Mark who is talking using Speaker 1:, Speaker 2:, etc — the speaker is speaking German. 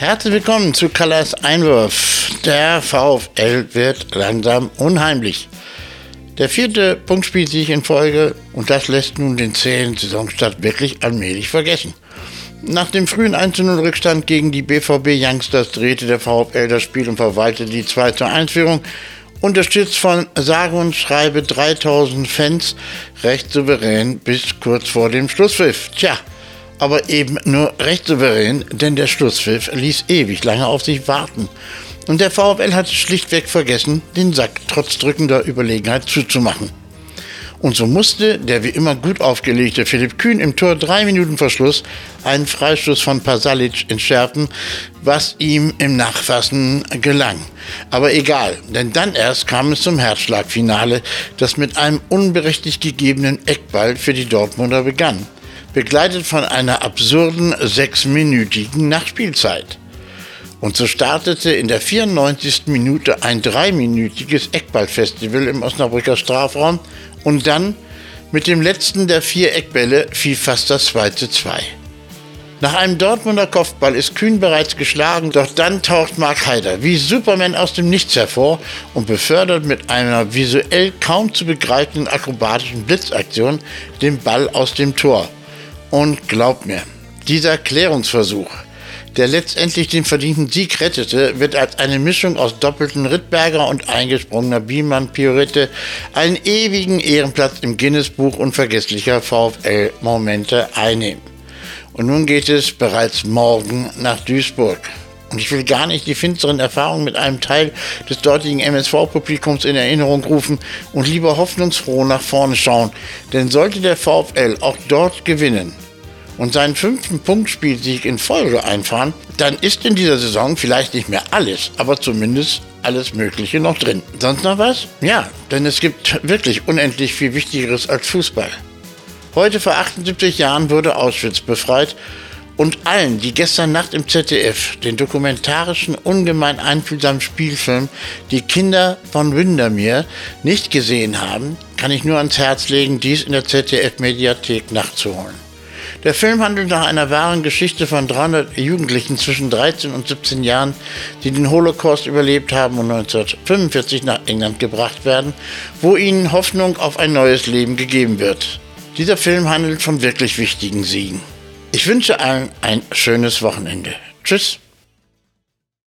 Speaker 1: Herzlich willkommen zu Kallas Einwurf. Der VfL wird langsam unheimlich. Der vierte Punktspielsieg in Folge und das lässt nun den zähen Saisonstart wirklich allmählich vergessen. Nach dem frühen 1-0-Rückstand gegen die BVB Youngsters drehte der VfL das Spiel und verwaltete die 2-1-Führung, unterstützt von sage und schreibe 3000 Fans, recht souverän bis kurz vor dem Schlusspfiff. Tja, aber eben nur recht souverän, denn der Schlusspfiff ließ ewig lange auf sich warten. Und der VfL hat schlichtweg vergessen, den Sack trotz drückender Überlegenheit zuzumachen. Und so musste der wie immer gut aufgelegte Philipp Kühn im Tor drei Minuten Verschluss einen Freistoß von Pasalic entschärfen, was ihm im Nachfassen gelang. Aber egal, denn dann erst kam es zum Herzschlagfinale, das mit einem unberechtigt gegebenen Eckball für die Dortmunder begann begleitet von einer absurden sechsminütigen Nachspielzeit. Und so startete in der 94. Minute ein dreiminütiges Eckballfestival im Osnabrücker Strafraum und dann mit dem letzten der vier Eckbälle fiel fast das zweite Zwei. Nach einem Dortmunder Kopfball ist Kühn bereits geschlagen, doch dann taucht Mark Haider wie Superman aus dem Nichts hervor und befördert mit einer visuell kaum zu begreifenden akrobatischen Blitzaktion den Ball aus dem Tor. Und glaubt mir, dieser Klärungsversuch, der letztendlich den verdienten Sieg rettete, wird als eine Mischung aus doppelten Rittberger und eingesprungener Biemann-Piorette einen ewigen Ehrenplatz im Guinness-Buch unvergesslicher VfL-Momente einnehmen. Und nun geht es bereits morgen nach Duisburg. Und ich will gar nicht die finsteren Erfahrungen mit einem Teil des dortigen MSV-Publikums in Erinnerung rufen und lieber hoffnungsfroh nach vorne schauen. Denn sollte der VfL auch dort gewinnen und seinen fünften Punktspielsieg in Folge einfahren, dann ist in dieser Saison vielleicht nicht mehr alles, aber zumindest alles Mögliche noch drin. Sonst noch was? Ja, denn es gibt wirklich unendlich viel Wichtigeres als Fußball. Heute vor 78 Jahren wurde Auschwitz befreit und allen, die gestern Nacht im ZDF den dokumentarischen, ungemein einfühlsamen Spielfilm Die Kinder von Windermere nicht gesehen haben, kann ich nur ans Herz legen, dies in der ZDF-Mediathek nachzuholen. Der Film handelt nach einer wahren Geschichte von 300 Jugendlichen zwischen 13 und 17 Jahren, die den Holocaust überlebt haben und 1945 nach England gebracht werden, wo ihnen Hoffnung auf ein neues Leben gegeben wird. Dieser Film handelt von wirklich wichtigen Siegen. Ich wünsche allen ein schönes Wochenende. Tschüss.